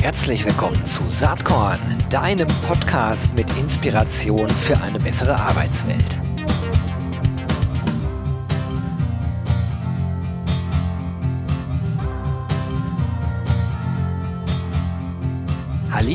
Herzlich willkommen zu Saatkorn, deinem Podcast mit Inspiration für eine bessere Arbeitswelt.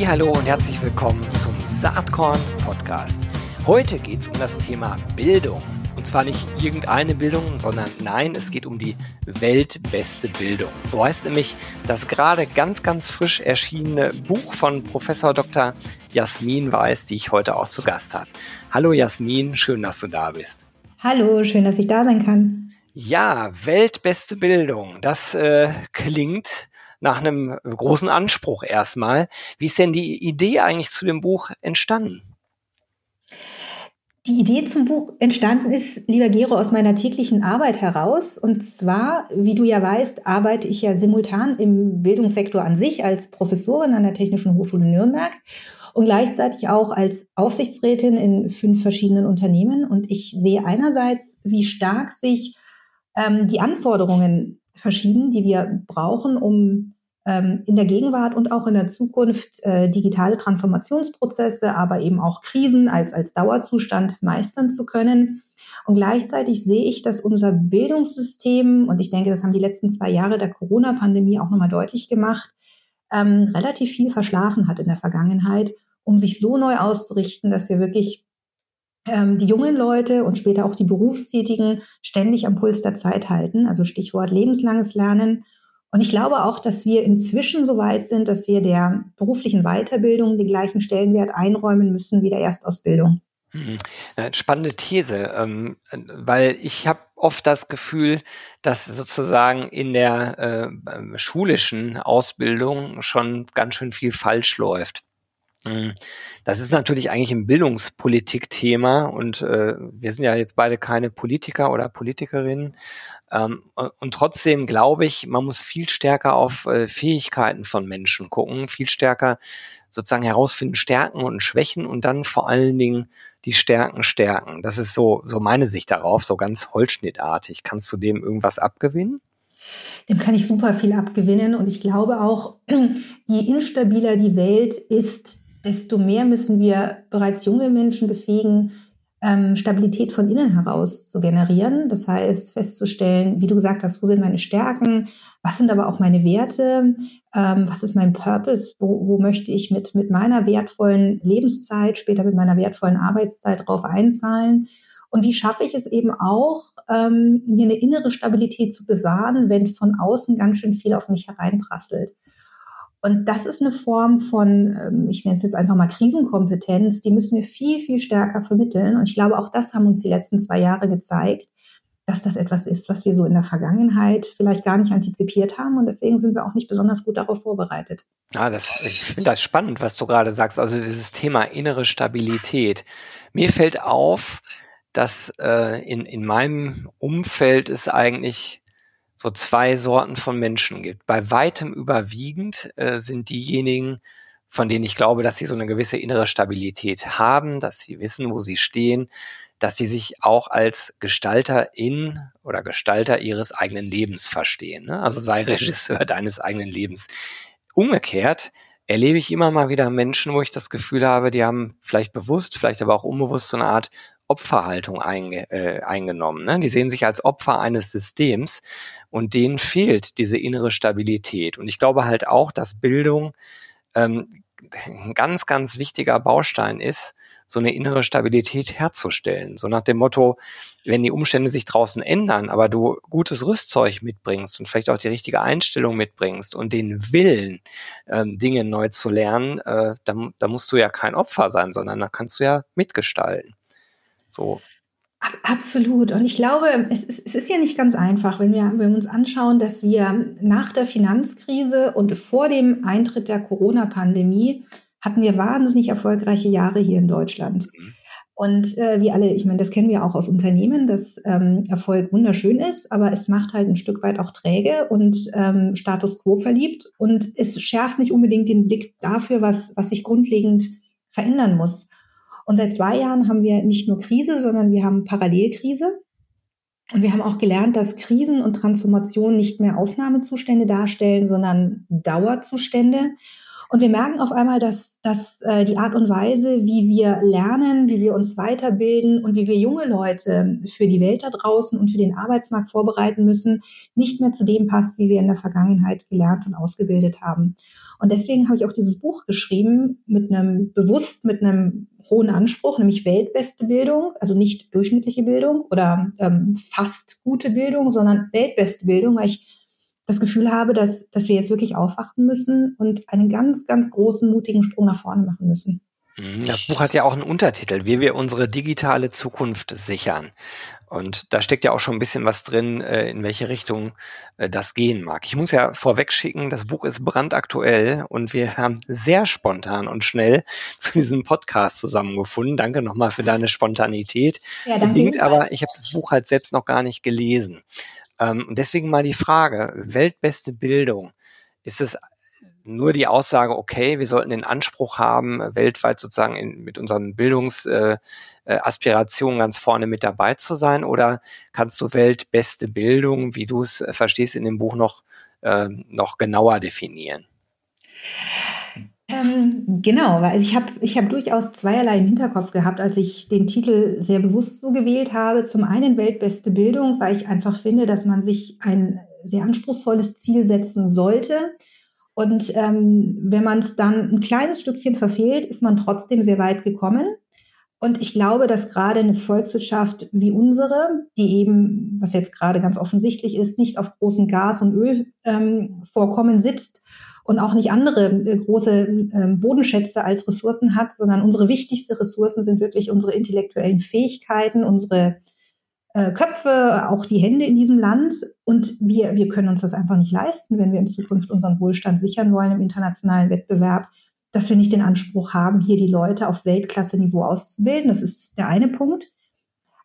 Hallo und herzlich willkommen zum Saatkorn Podcast. Heute geht es um das Thema Bildung. Und zwar nicht irgendeine Bildung, sondern nein, es geht um die weltbeste Bildung. So heißt nämlich das gerade ganz, ganz frisch erschienene Buch von Professor Dr. Jasmin Weiß, die ich heute auch zu Gast habe. Hallo Jasmin, schön, dass du da bist. Hallo, schön, dass ich da sein kann. Ja, weltbeste Bildung. Das äh, klingt nach einem großen Anspruch erstmal. Wie ist denn die Idee eigentlich zu dem Buch entstanden? Die Idee zum Buch entstanden ist, lieber Gero, aus meiner täglichen Arbeit heraus. Und zwar, wie du ja weißt, arbeite ich ja simultan im Bildungssektor an sich als Professorin an der Technischen Hochschule Nürnberg und gleichzeitig auch als Aufsichtsrätin in fünf verschiedenen Unternehmen. Und ich sehe einerseits, wie stark sich ähm, die Anforderungen verschieben, die wir brauchen, um in der Gegenwart und auch in der Zukunft äh, digitale Transformationsprozesse, aber eben auch Krisen als, als Dauerzustand meistern zu können. Und gleichzeitig sehe ich, dass unser Bildungssystem, und ich denke, das haben die letzten zwei Jahre der Corona-Pandemie auch nochmal deutlich gemacht, ähm, relativ viel verschlafen hat in der Vergangenheit, um sich so neu auszurichten, dass wir wirklich ähm, die jungen Leute und später auch die Berufstätigen ständig am Puls der Zeit halten. Also Stichwort lebenslanges Lernen und ich glaube auch, dass wir inzwischen so weit sind, dass wir der beruflichen Weiterbildung den gleichen Stellenwert einräumen müssen wie der Erstausbildung. Mhm. Spannende These, ähm, weil ich habe oft das Gefühl, dass sozusagen in der äh, schulischen Ausbildung schon ganz schön viel falsch läuft. Mhm. Das ist natürlich eigentlich ein Bildungspolitik-Thema und äh, wir sind ja jetzt beide keine Politiker oder Politikerinnen. Ähm, und trotzdem glaube ich, man muss viel stärker auf äh, Fähigkeiten von Menschen gucken, viel stärker sozusagen herausfinden, Stärken und Schwächen und dann vor allen Dingen die Stärken stärken. Das ist so, so meine Sicht darauf, so ganz holzschnittartig. Kannst du dem irgendwas abgewinnen? Dem kann ich super viel abgewinnen und ich glaube auch, je instabiler die Welt ist, desto mehr müssen wir bereits junge Menschen befähigen, ähm, Stabilität von innen heraus zu generieren. Das heißt, festzustellen, wie du gesagt hast, wo sind meine Stärken, was sind aber auch meine Werte, ähm, was ist mein Purpose, wo, wo möchte ich mit, mit meiner wertvollen Lebenszeit, später mit meiner wertvollen Arbeitszeit drauf einzahlen. Und wie schaffe ich es eben auch, ähm, mir eine innere Stabilität zu bewahren, wenn von außen ganz schön viel auf mich hereinprasselt. Und das ist eine Form von, ähm, ich nenne es jetzt einfach mal Krisenkompetenz, die müssen wir viel, viel stärker vermitteln. Und ich glaube, auch das haben uns die letzten zwei Jahre gezeigt, dass das etwas ist, was wir so in der Vergangenheit vielleicht gar nicht antizipiert haben. Und deswegen sind wir auch nicht besonders gut darauf vorbereitet. Ah, das, ich finde das spannend, was du gerade sagst. Also dieses Thema innere Stabilität. Mir fällt auf, dass äh, in, in meinem Umfeld es eigentlich so zwei Sorten von Menschen gibt. Bei weitem überwiegend äh, sind diejenigen, von denen ich glaube, dass sie so eine gewisse innere Stabilität haben, dass sie wissen, wo sie stehen, dass sie sich auch als Gestalterin oder Gestalter ihres eigenen Lebens verstehen. Ne? Also sei Regisseur deines eigenen Lebens. Umgekehrt erlebe ich immer mal wieder Menschen, wo ich das Gefühl habe, die haben vielleicht bewusst, vielleicht aber auch unbewusst so eine Art Opferhaltung einge, äh, eingenommen. Ne? Die sehen sich als Opfer eines Systems und denen fehlt diese innere Stabilität. Und ich glaube halt auch, dass Bildung ähm, ein ganz, ganz wichtiger Baustein ist, so eine innere Stabilität herzustellen. So nach dem Motto, wenn die Umstände sich draußen ändern, aber du gutes Rüstzeug mitbringst und vielleicht auch die richtige Einstellung mitbringst und den Willen, ähm, Dinge neu zu lernen, äh, da, da musst du ja kein Opfer sein, sondern da kannst du ja mitgestalten. So. Absolut. Und ich glaube, es ist, es ist ja nicht ganz einfach, wenn wir, wenn wir uns anschauen, dass wir nach der Finanzkrise und vor dem Eintritt der Corona-Pandemie hatten wir wahnsinnig erfolgreiche Jahre hier in Deutschland. Mhm. Und äh, wie alle, ich meine, das kennen wir auch aus Unternehmen, dass ähm, Erfolg wunderschön ist, aber es macht halt ein Stück weit auch träge und ähm, Status quo verliebt. Und es schärft nicht unbedingt den Blick dafür, was, was sich grundlegend verändern muss. Und seit zwei Jahren haben wir nicht nur Krise, sondern wir haben Parallelkrise. Und wir haben auch gelernt, dass Krisen und Transformationen nicht mehr Ausnahmezustände darstellen, sondern Dauerzustände. Und wir merken auf einmal, dass, dass äh, die Art und Weise, wie wir lernen, wie wir uns weiterbilden und wie wir junge Leute für die Welt da draußen und für den Arbeitsmarkt vorbereiten müssen, nicht mehr zu dem passt, wie wir in der Vergangenheit gelernt und ausgebildet haben. Und deswegen habe ich auch dieses Buch geschrieben mit einem bewusst mit einem hohen Anspruch, nämlich weltbeste Bildung, also nicht durchschnittliche Bildung oder ähm, fast gute Bildung, sondern weltbeste Bildung, weil ich das Gefühl habe, dass, dass wir jetzt wirklich aufwachen müssen und einen ganz, ganz großen, mutigen Sprung nach vorne machen müssen. Mhm, das Buch hat ja auch einen Untertitel, wie wir unsere digitale Zukunft sichern. Und da steckt ja auch schon ein bisschen was drin, äh, in welche Richtung äh, das gehen mag. Ich muss ja vorweg schicken, das Buch ist brandaktuell und wir haben sehr spontan und schnell zu diesem Podcast zusammengefunden. Danke nochmal für deine Spontanität. Ja, danke. Bedingt aber, ich habe das Buch halt selbst noch gar nicht gelesen. Ähm, und deswegen mal die Frage, weltbeste Bildung, ist es nur die Aussage, okay, wir sollten den Anspruch haben, weltweit sozusagen in, mit unseren Bildungsaspirationen äh, äh ganz vorne mit dabei zu sein? Oder kannst du weltbeste Bildung, wie du es äh, verstehst, in dem Buch noch, äh, noch genauer definieren? Ähm, genau, weil ich habe ich hab durchaus zweierlei im Hinterkopf gehabt, als ich den Titel sehr bewusst so gewählt habe. Zum einen weltbeste Bildung, weil ich einfach finde, dass man sich ein sehr anspruchsvolles Ziel setzen sollte und ähm, wenn man es dann ein kleines Stückchen verfehlt, ist man trotzdem sehr weit gekommen. Und ich glaube, dass gerade eine Volkswirtschaft wie unsere, die eben, was jetzt gerade ganz offensichtlich ist, nicht auf großen Gas- und Ölvorkommen ähm, sitzt und auch nicht andere äh, große äh, Bodenschätze als Ressourcen hat, sondern unsere wichtigste Ressourcen sind wirklich unsere intellektuellen Fähigkeiten, unsere äh, Köpfe, auch die Hände in diesem Land. Und wir, wir können uns das einfach nicht leisten, wenn wir in Zukunft unseren Wohlstand sichern wollen im internationalen Wettbewerb, dass wir nicht den Anspruch haben, hier die Leute auf Weltklasse-Niveau auszubilden. Das ist der eine Punkt.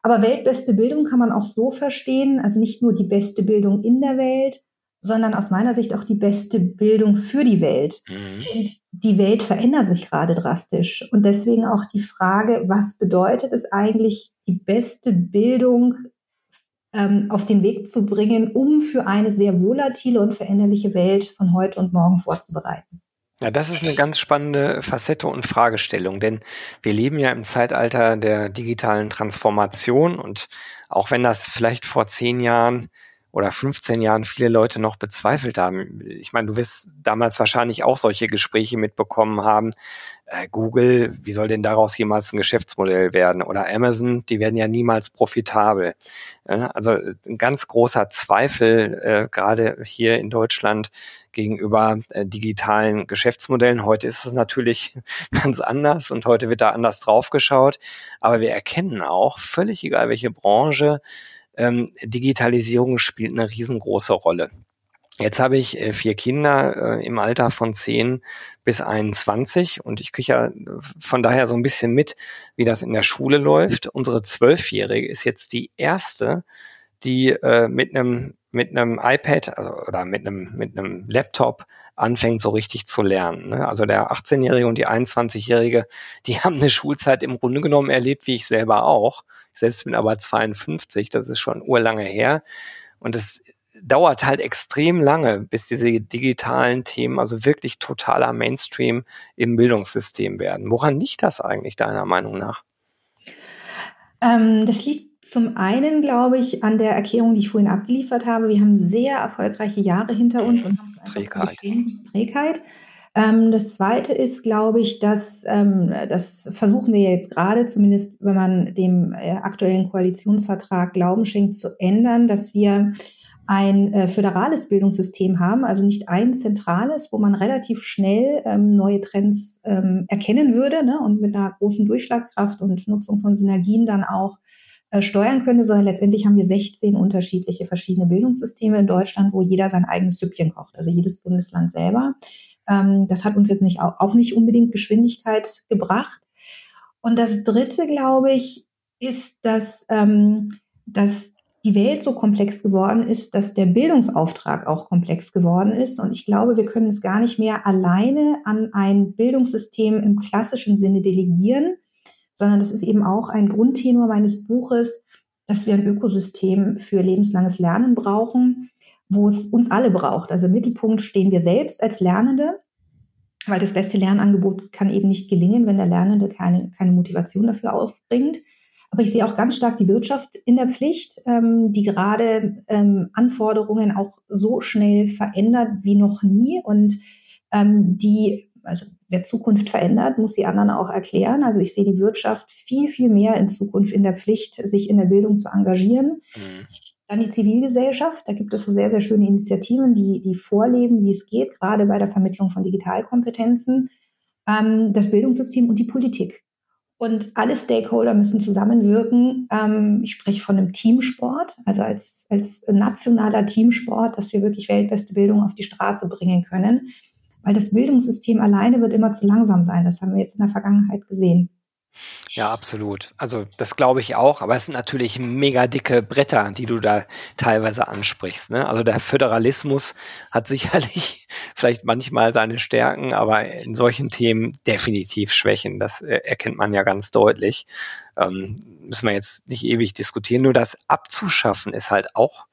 Aber weltbeste Bildung kann man auch so verstehen, also nicht nur die beste Bildung in der Welt, sondern aus meiner Sicht auch die beste Bildung für die Welt. Mhm. Und die Welt verändert sich gerade drastisch. Und deswegen auch die Frage, was bedeutet es eigentlich, die beste Bildung ähm, auf den Weg zu bringen, um für eine sehr volatile und veränderliche Welt von heute und morgen vorzubereiten? Ja, das ist eine ganz spannende Facette und Fragestellung, denn wir leben ja im Zeitalter der digitalen Transformation und auch wenn das vielleicht vor zehn Jahren oder 15 Jahren viele Leute noch bezweifelt haben. Ich meine, du wirst damals wahrscheinlich auch solche Gespräche mitbekommen haben. Äh, Google, wie soll denn daraus jemals ein Geschäftsmodell werden? Oder Amazon, die werden ja niemals profitabel. Ja, also ein ganz großer Zweifel, äh, gerade hier in Deutschland, gegenüber äh, digitalen Geschäftsmodellen. Heute ist es natürlich ganz anders und heute wird da anders draufgeschaut. Aber wir erkennen auch, völlig egal welche Branche, ähm, Digitalisierung spielt eine riesengroße Rolle. Jetzt habe ich äh, vier Kinder äh, im Alter von 10 bis 21 und ich kriege ja von daher so ein bisschen mit, wie das in der Schule läuft. Unsere Zwölfjährige ist jetzt die erste, die äh, mit einem mit einem iPad also, oder mit einem mit einem Laptop anfängt so richtig zu lernen. Ne? Also der 18-Jährige und die 21-Jährige, die haben eine Schulzeit im Grunde genommen erlebt, wie ich selber auch. Ich selbst bin aber 52, das ist schon urlange her. Und es dauert halt extrem lange, bis diese digitalen Themen also wirklich totaler Mainstream im Bildungssystem werden. Woran liegt das eigentlich deiner Meinung nach? Ähm, das liegt zum einen glaube ich an der Erklärung, die ich vorhin abgeliefert habe. Wir haben sehr erfolgreiche Jahre hinter uns und haben es Trägheit. Trägheit. Ähm, das zweite ist, glaube ich, dass ähm, das versuchen wir jetzt gerade, zumindest wenn man dem äh, aktuellen Koalitionsvertrag Glauben schenkt, zu ändern, dass wir ein äh, föderales Bildungssystem haben, also nicht ein zentrales, wo man relativ schnell ähm, neue Trends ähm, erkennen würde ne, und mit einer großen Durchschlagkraft und Nutzung von Synergien dann auch steuern könnte, sondern letztendlich haben wir 16 unterschiedliche verschiedene Bildungssysteme in Deutschland, wo jeder sein eigenes Süppchen kocht, also jedes Bundesland selber. Ähm, das hat uns jetzt nicht auch nicht unbedingt Geschwindigkeit gebracht. Und das Dritte, glaube ich, ist, dass, ähm, dass die Welt so komplex geworden ist, dass der Bildungsauftrag auch komplex geworden ist. Und ich glaube, wir können es gar nicht mehr alleine an ein Bildungssystem im klassischen Sinne delegieren, sondern das ist eben auch ein Grundtenor meines Buches, dass wir ein Ökosystem für lebenslanges Lernen brauchen, wo es uns alle braucht. Also im Mittelpunkt stehen wir selbst als Lernende, weil das beste Lernangebot kann eben nicht gelingen, wenn der Lernende keine, keine Motivation dafür aufbringt. Aber ich sehe auch ganz stark die Wirtschaft in der Pflicht, ähm, die gerade ähm, Anforderungen auch so schnell verändert wie noch nie und ähm, die, also wer Zukunft verändert, muss die anderen auch erklären. Also ich sehe die Wirtschaft viel, viel mehr in Zukunft in der Pflicht, sich in der Bildung zu engagieren. Mhm. Dann die Zivilgesellschaft, da gibt es so sehr, sehr schöne Initiativen, die, die vorleben, wie es geht, gerade bei der Vermittlung von Digitalkompetenzen, ähm, das Bildungssystem und die Politik. Und alle Stakeholder müssen zusammenwirken. Ähm, ich spreche von einem Teamsport, also als, als nationaler Teamsport, dass wir wirklich weltbeste Bildung auf die Straße bringen können. Weil das Bildungssystem alleine wird immer zu langsam sein. Das haben wir jetzt in der Vergangenheit gesehen. Ja, absolut. Also das glaube ich auch, aber es sind natürlich mega dicke Bretter, die du da teilweise ansprichst. Ne? Also der Föderalismus hat sicherlich vielleicht manchmal seine Stärken, aber in solchen Themen definitiv Schwächen. Das erkennt man ja ganz deutlich. Ähm, müssen wir jetzt nicht ewig diskutieren. Nur das abzuschaffen ist halt auch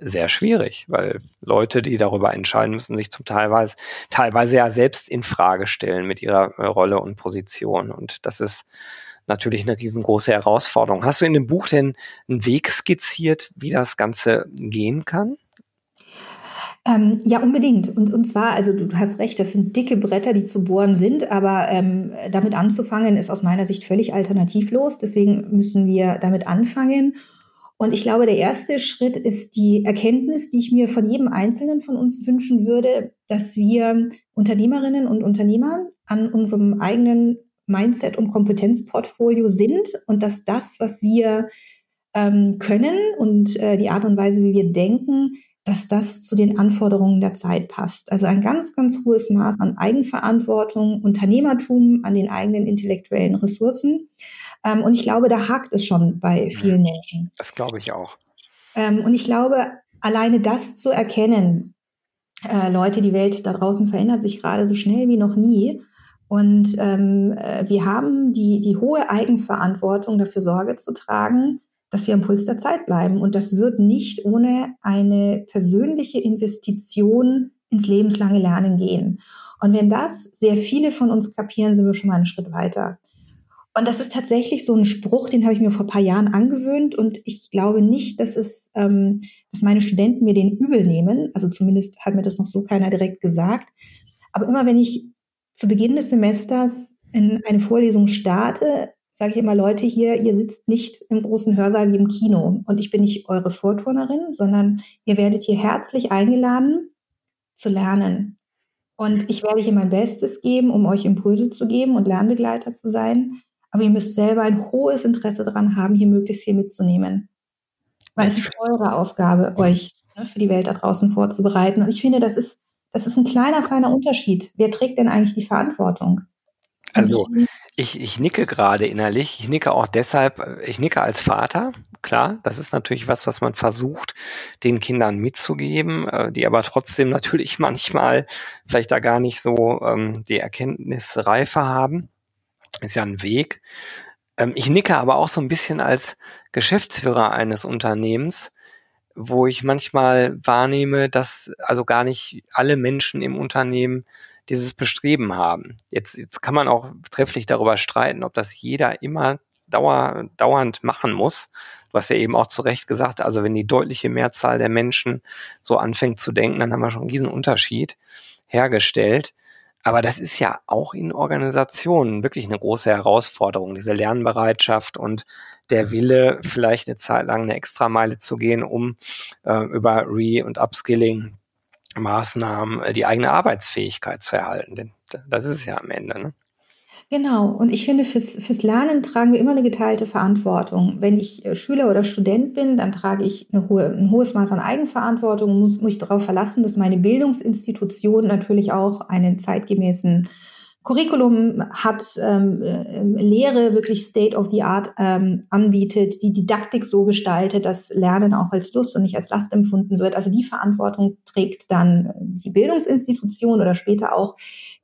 sehr schwierig, weil Leute, die darüber entscheiden müssen, sich zum teilweise, teilweise ja selbst in Frage stellen mit ihrer äh, Rolle und Position. Und das ist natürlich eine riesengroße Herausforderung. Hast du in dem Buch denn einen Weg skizziert, wie das Ganze gehen kann? Ähm, ja, unbedingt. Und, und zwar, also du hast recht, das sind dicke Bretter, die zu bohren sind, aber ähm, damit anzufangen ist aus meiner Sicht völlig alternativlos. Deswegen müssen wir damit anfangen. Und ich glaube, der erste Schritt ist die Erkenntnis, die ich mir von jedem Einzelnen von uns wünschen würde, dass wir Unternehmerinnen und Unternehmer an unserem eigenen Mindset und Kompetenzportfolio sind und dass das, was wir ähm, können und äh, die Art und Weise, wie wir denken, dass das zu den Anforderungen der Zeit passt. Also ein ganz, ganz hohes Maß an Eigenverantwortung, Unternehmertum, an den eigenen intellektuellen Ressourcen. Ähm, und ich glaube, da hakt es schon bei vielen Menschen. Das glaube ich auch. Ähm, und ich glaube, alleine das zu erkennen, äh, Leute, die Welt da draußen verändert sich gerade so schnell wie noch nie. Und ähm, äh, wir haben die, die hohe Eigenverantwortung, dafür Sorge zu tragen, dass wir am Puls der Zeit bleiben. Und das wird nicht ohne eine persönliche Investition ins lebenslange Lernen gehen. Und wenn das sehr viele von uns kapieren, sind wir schon mal einen Schritt weiter. Und das ist tatsächlich so ein Spruch, den habe ich mir vor ein paar Jahren angewöhnt und ich glaube nicht, dass es, ähm, dass meine Studenten mir den übel nehmen. Also zumindest hat mir das noch so keiner direkt gesagt. Aber immer wenn ich zu Beginn des Semesters in eine Vorlesung starte, sage ich immer, Leute hier, ihr sitzt nicht im großen Hörsaal wie im Kino und ich bin nicht eure Vorturnerin, sondern ihr werdet hier herzlich eingeladen zu lernen. Und ich werde hier mein Bestes geben, um euch Impulse zu geben und Lernbegleiter zu sein. Aber ihr müsst selber ein hohes Interesse daran haben, hier möglichst viel mitzunehmen. Weil es ist eure Aufgabe, euch ne, für die Welt da draußen vorzubereiten. Und ich finde, das ist, das ist ein kleiner, feiner Unterschied. Wer trägt denn eigentlich die Verantwortung? Also ich, ich nicke gerade innerlich. Ich nicke auch deshalb, ich nicke als Vater. Klar, das ist natürlich was, was man versucht, den Kindern mitzugeben, äh, die aber trotzdem natürlich manchmal vielleicht da gar nicht so ähm, die Erkenntnisreife haben ist ja ein Weg. Ähm, ich nicke aber auch so ein bisschen als Geschäftsführer eines Unternehmens, wo ich manchmal wahrnehme, dass also gar nicht alle Menschen im Unternehmen dieses Bestreben haben. Jetzt, jetzt kann man auch trefflich darüber streiten, ob das jeder immer dauer, dauernd machen muss. Du hast ja eben auch zu Recht gesagt, also wenn die deutliche Mehrzahl der Menschen so anfängt zu denken, dann haben wir schon diesen Unterschied hergestellt. Aber das ist ja auch in Organisationen wirklich eine große Herausforderung, diese Lernbereitschaft und der Wille, vielleicht eine Zeit lang eine Extrameile zu gehen, um äh, über Re- und Upskilling Maßnahmen äh, die eigene Arbeitsfähigkeit zu erhalten. Denn das ist es ja am Ende. Ne? Genau. Und ich finde, fürs, fürs Lernen tragen wir immer eine geteilte Verantwortung. Wenn ich äh, Schüler oder Student bin, dann trage ich eine hohe, ein hohes Maß an Eigenverantwortung und muss mich darauf verlassen, dass meine Bildungsinstitution natürlich auch einen zeitgemäßen Curriculum hat, ähm, äh, Lehre wirklich State of the Art ähm, anbietet, die Didaktik so gestaltet, dass Lernen auch als Lust und nicht als Last empfunden wird. Also die Verantwortung trägt dann die Bildungsinstitution oder später auch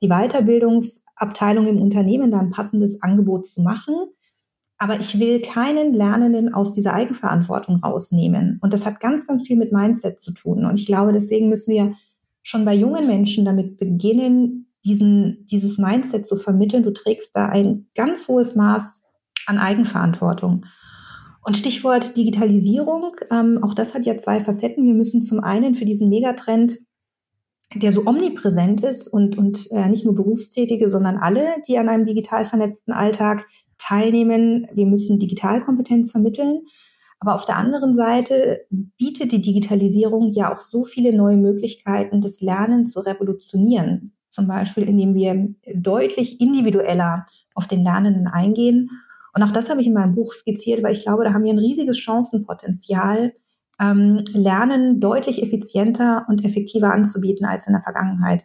die Weiterbildungs Abteilung im Unternehmen da ein passendes Angebot zu machen. aber ich will keinen Lernenden aus dieser Eigenverantwortung rausnehmen. Und das hat ganz, ganz viel mit Mindset zu tun. Und ich glaube, deswegen müssen wir schon bei jungen Menschen damit beginnen, diesen, dieses Mindset zu vermitteln. Du trägst da ein ganz hohes Maß an Eigenverantwortung. Und Stichwort Digitalisierung, ähm, auch das hat ja zwei Facetten. Wir müssen zum einen für diesen Megatrend, der so omnipräsent ist und, und äh, nicht nur Berufstätige, sondern alle, die an einem digital vernetzten Alltag teilnehmen. Wir müssen Digitalkompetenz vermitteln. Aber auf der anderen Seite bietet die Digitalisierung ja auch so viele neue Möglichkeiten, das Lernen zu revolutionieren. Zum Beispiel, indem wir deutlich individueller auf den Lernenden eingehen. Und auch das habe ich in meinem Buch skizziert, weil ich glaube, da haben wir ein riesiges Chancenpotenzial, ähm, Lernen deutlich effizienter und effektiver anzubieten als in der Vergangenheit.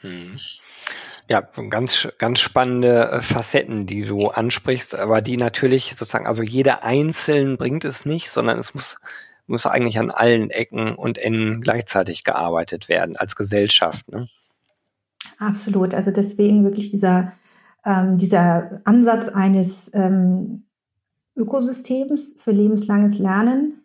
Hm. Ja, ganz, ganz spannende äh, Facetten, die du ansprichst, aber die natürlich sozusagen, also jeder einzeln bringt es nicht, sondern es muss, muss eigentlich an allen Ecken und Enden gleichzeitig gearbeitet werden als Gesellschaft. Ne? Absolut. Also deswegen wirklich dieser, ähm, dieser Ansatz eines ähm, Ökosystems für lebenslanges Lernen,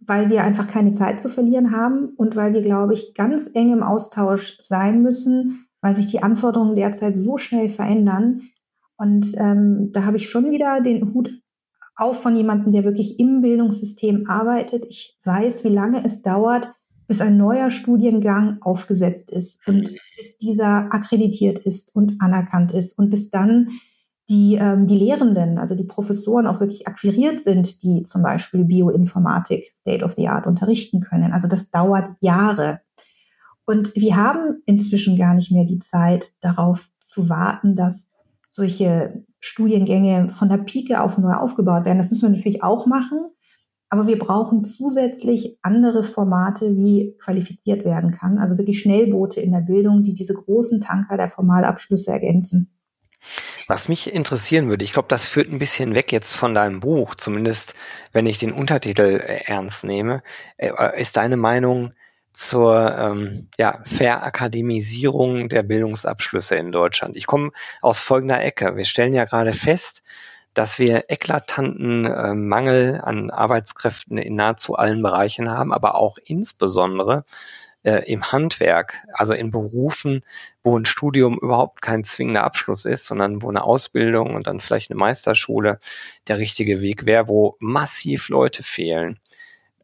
weil wir einfach keine Zeit zu verlieren haben und weil wir, glaube ich, ganz eng im Austausch sein müssen weil sich die Anforderungen derzeit so schnell verändern. Und ähm, da habe ich schon wieder den Hut auf von jemandem, der wirklich im Bildungssystem arbeitet. Ich weiß, wie lange es dauert, bis ein neuer Studiengang aufgesetzt ist und bis dieser akkreditiert ist und anerkannt ist und bis dann die, ähm, die Lehrenden, also die Professoren auch wirklich akquiriert sind, die zum Beispiel Bioinformatik State of the Art unterrichten können. Also das dauert Jahre. Und wir haben inzwischen gar nicht mehr die Zeit darauf zu warten, dass solche Studiengänge von der Pike auf neu aufgebaut werden. Das müssen wir natürlich auch machen. Aber wir brauchen zusätzlich andere Formate, wie qualifiziert werden kann. Also wirklich Schnellboote in der Bildung, die diese großen Tanker der Formalabschlüsse ergänzen. Was mich interessieren würde, ich glaube, das führt ein bisschen weg jetzt von deinem Buch, zumindest wenn ich den Untertitel äh, ernst nehme. Äh, ist deine Meinung, zur ähm, ja, Verakademisierung der Bildungsabschlüsse in Deutschland. Ich komme aus folgender Ecke. Wir stellen ja gerade fest, dass wir eklatanten äh, Mangel an Arbeitskräften in nahezu allen Bereichen haben, aber auch insbesondere äh, im Handwerk, also in Berufen, wo ein Studium überhaupt kein zwingender Abschluss ist, sondern wo eine Ausbildung und dann vielleicht eine Meisterschule der richtige Weg wäre, wo massiv Leute fehlen.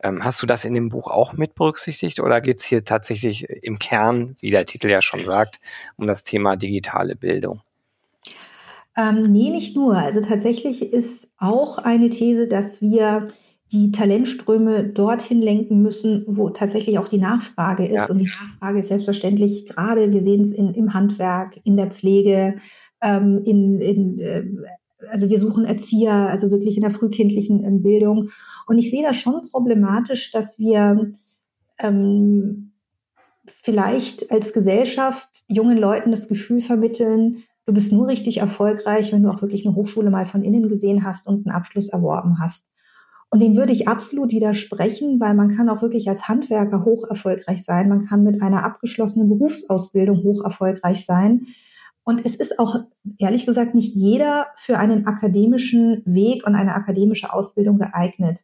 Ähm, hast du das in dem Buch auch mit berücksichtigt oder geht es hier tatsächlich im Kern, wie der Titel ja schon sagt, um das Thema digitale Bildung? Ähm, nee, nicht nur. Also tatsächlich ist auch eine These, dass wir die Talentströme dorthin lenken müssen, wo tatsächlich auch die Nachfrage ist. Ja. Und die Nachfrage ist selbstverständlich gerade, wir sehen es im Handwerk, in der Pflege, ähm, in, in äh, also wir suchen Erzieher, also wirklich in der frühkindlichen Bildung. Und ich sehe das schon problematisch, dass wir ähm, vielleicht als Gesellschaft jungen Leuten das Gefühl vermitteln, du bist nur richtig erfolgreich, wenn du auch wirklich eine Hochschule mal von innen gesehen hast und einen Abschluss erworben hast. Und dem würde ich absolut widersprechen, weil man kann auch wirklich als Handwerker hoch erfolgreich sein. Man kann mit einer abgeschlossenen Berufsausbildung hoch erfolgreich sein. Und es ist auch, ehrlich gesagt, nicht jeder für einen akademischen Weg und eine akademische Ausbildung geeignet.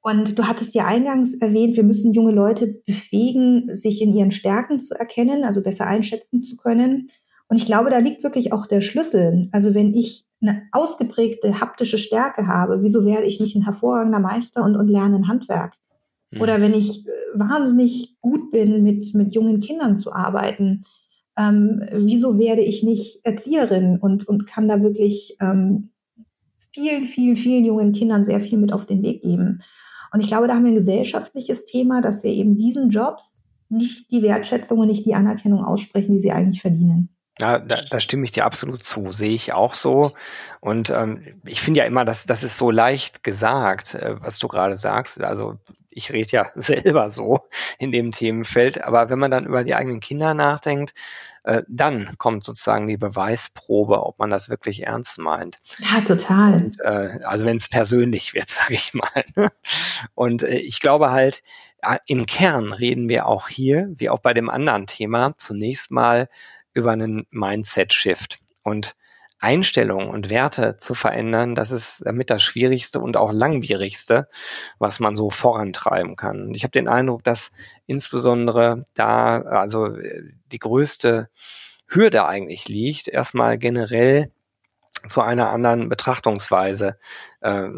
Und du hattest ja eingangs erwähnt, wir müssen junge Leute befähigen, sich in ihren Stärken zu erkennen, also besser einschätzen zu können. Und ich glaube, da liegt wirklich auch der Schlüssel. Also wenn ich eine ausgeprägte haptische Stärke habe, wieso werde ich nicht ein hervorragender Meister und, und lerne ein Handwerk? Hm. Oder wenn ich äh, wahnsinnig gut bin, mit, mit jungen Kindern zu arbeiten, ähm, wieso werde ich nicht Erzieherin und, und kann da wirklich ähm, vielen, vielen, vielen jungen Kindern sehr viel mit auf den Weg geben. Und ich glaube, da haben wir ein gesellschaftliches Thema, dass wir eben diesen Jobs nicht die Wertschätzung und nicht die Anerkennung aussprechen, die sie eigentlich verdienen. Ja, da, da stimme ich dir absolut zu, sehe ich auch so. Und ähm, ich finde ja immer, dass das ist so leicht gesagt, äh, was du gerade sagst. Also ich rede ja selber so in dem Themenfeld, aber wenn man dann über die eigenen Kinder nachdenkt, äh, dann kommt sozusagen die Beweisprobe, ob man das wirklich ernst meint. Ja, total. Und, äh, also wenn es persönlich wird, sage ich mal. Und äh, ich glaube halt, äh, im Kern reden wir auch hier, wie auch bei dem anderen Thema, zunächst mal über einen Mindset-Shift. Und Einstellungen und Werte zu verändern, das ist damit das Schwierigste und auch langwierigste, was man so vorantreiben kann. Ich habe den Eindruck, dass insbesondere da also die größte Hürde eigentlich liegt, erstmal generell zu einer anderen Betrachtungsweise äh,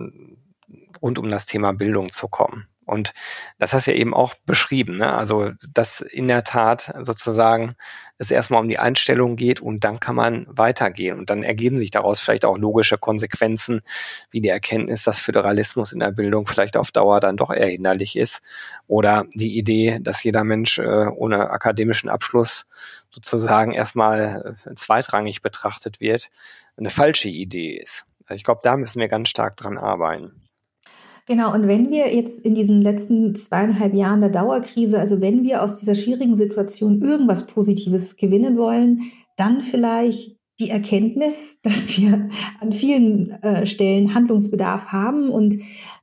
rund um das Thema Bildung zu kommen. Und das hast du ja eben auch beschrieben, ne? Also, dass in der Tat sozusagen es erstmal um die Einstellung geht und dann kann man weitergehen. Und dann ergeben sich daraus vielleicht auch logische Konsequenzen, wie die Erkenntnis, dass Föderalismus in der Bildung vielleicht auf Dauer dann doch eher hinderlich ist. Oder die Idee, dass jeder Mensch äh, ohne akademischen Abschluss sozusagen erstmal äh, zweitrangig betrachtet wird, eine falsche Idee ist. Also ich glaube, da müssen wir ganz stark dran arbeiten. Genau, und wenn wir jetzt in diesen letzten zweieinhalb Jahren der Dauerkrise, also wenn wir aus dieser schwierigen Situation irgendwas Positives gewinnen wollen, dann vielleicht die Erkenntnis, dass wir an vielen äh, Stellen Handlungsbedarf haben und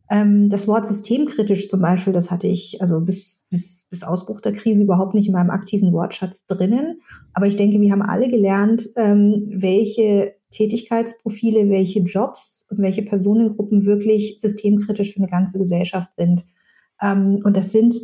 ähm, das Wort systemkritisch zum Beispiel, das hatte ich also bis, bis, bis Ausbruch der Krise überhaupt nicht in meinem aktiven Wortschatz drinnen. Aber ich denke, wir haben alle gelernt, ähm, welche Tätigkeitsprofile, welche Jobs und welche Personengruppen wirklich systemkritisch für eine ganze Gesellschaft sind. Ähm, und das sind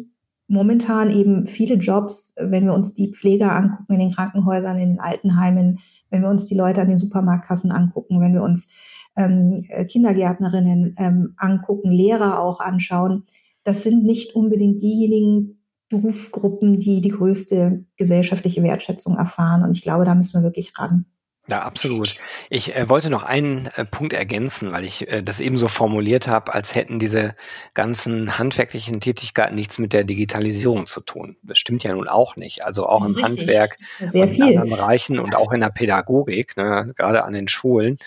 momentan eben viele Jobs, wenn wir uns die Pfleger angucken in den Krankenhäusern, in den Altenheimen, wenn wir uns die Leute an den Supermarktkassen angucken, wenn wir uns ähm, Kindergärtnerinnen ähm, angucken, Lehrer auch anschauen. Das sind nicht unbedingt diejenigen Berufsgruppen, die die größte gesellschaftliche Wertschätzung erfahren. Und ich glaube, da müssen wir wirklich ran. Ja, absolut. Ich äh, wollte noch einen äh, Punkt ergänzen, weil ich äh, das eben so formuliert habe, als hätten diese ganzen handwerklichen Tätigkeiten nichts mit der Digitalisierung zu tun. Das stimmt ja nun auch nicht. Also auch im Richtig. Handwerk Sehr und in anderen Bereichen und auch in der Pädagogik, ne, gerade an den Schulen,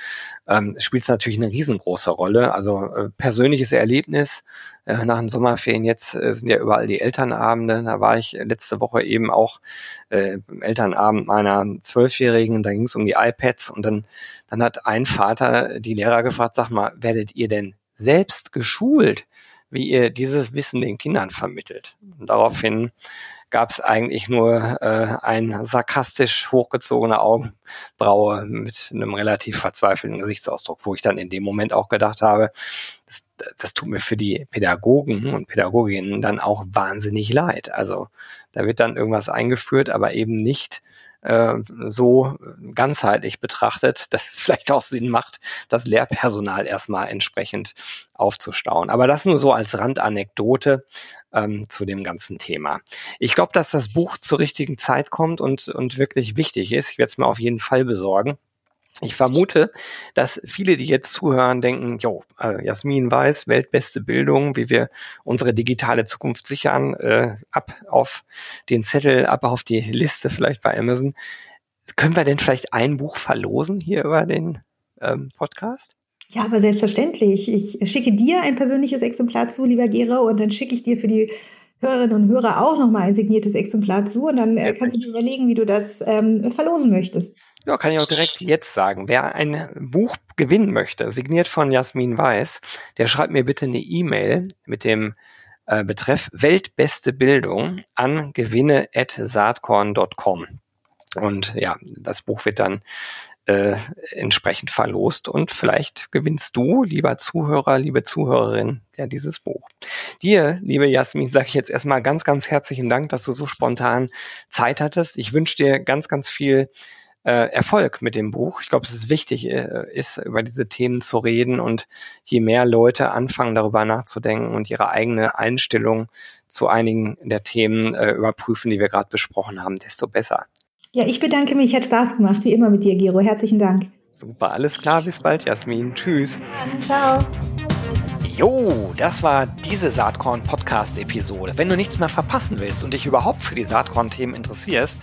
ähm, spielt es natürlich eine riesengroße Rolle. Also äh, persönliches Erlebnis äh, nach den Sommerferien jetzt äh, sind ja überall die Elternabende. Da war ich letzte Woche eben auch äh, Elternabend meiner Zwölfjährigen. Da ging es um die iPads und dann dann hat ein Vater die Lehrer gefragt: Sag mal, werdet ihr denn selbst geschult, wie ihr dieses Wissen den Kindern vermittelt? Und daraufhin gab es eigentlich nur äh, ein sarkastisch hochgezogene Augenbraue mit einem relativ verzweifelten Gesichtsausdruck, wo ich dann in dem Moment auch gedacht habe, das, das tut mir für die Pädagogen und Pädagoginnen dann auch wahnsinnig leid. Also da wird dann irgendwas eingeführt, aber eben nicht äh, so ganzheitlich betrachtet, dass es vielleicht auch Sinn macht, das Lehrpersonal erstmal entsprechend aufzustauen. Aber das nur so als Randanekdote ähm, zu dem ganzen Thema. Ich glaube, dass das Buch zur richtigen Zeit kommt und, und wirklich wichtig ist. Ich werde es mir auf jeden Fall besorgen. Ich vermute, dass viele, die jetzt zuhören, denken, jo, äh, Jasmin weiß, weltbeste Bildung, wie wir unsere digitale Zukunft sichern, äh, ab auf den Zettel, ab auf die Liste vielleicht bei Amazon. Können wir denn vielleicht ein Buch verlosen hier über den ähm, Podcast? Ja, aber selbstverständlich. Ich schicke dir ein persönliches Exemplar zu, lieber Gero, und dann schicke ich dir für die Hörerinnen und Hörer auch nochmal ein signiertes Exemplar zu und dann äh, kannst du dir überlegen, wie du das ähm, verlosen möchtest. Ja, kann ich auch direkt jetzt sagen. Wer ein Buch gewinnen möchte, signiert von Jasmin Weiß, der schreibt mir bitte eine E-Mail mit dem äh, Betreff Weltbeste Bildung an gewinne.saatkorn.com. Und ja, das Buch wird dann äh, entsprechend verlost und vielleicht gewinnst du, lieber Zuhörer, liebe Zuhörerin, ja dieses Buch. Dir, liebe Jasmin, sage ich jetzt erstmal ganz, ganz herzlichen Dank, dass du so spontan Zeit hattest. Ich wünsche dir ganz, ganz viel äh, Erfolg mit dem Buch. Ich glaube, es ist wichtig, äh, ist über diese Themen zu reden und je mehr Leute anfangen, darüber nachzudenken und ihre eigene Einstellung zu einigen der Themen äh, überprüfen, die wir gerade besprochen haben, desto besser. Ja, ich bedanke mich. Hat Spaß gemacht, wie immer mit dir, Gero. Herzlichen Dank. Super, alles klar. Bis bald, Jasmin. Tschüss. Ciao. Jo, das war diese Saatkorn-Podcast-Episode. Wenn du nichts mehr verpassen willst und dich überhaupt für die Saatkorn-Themen interessierst,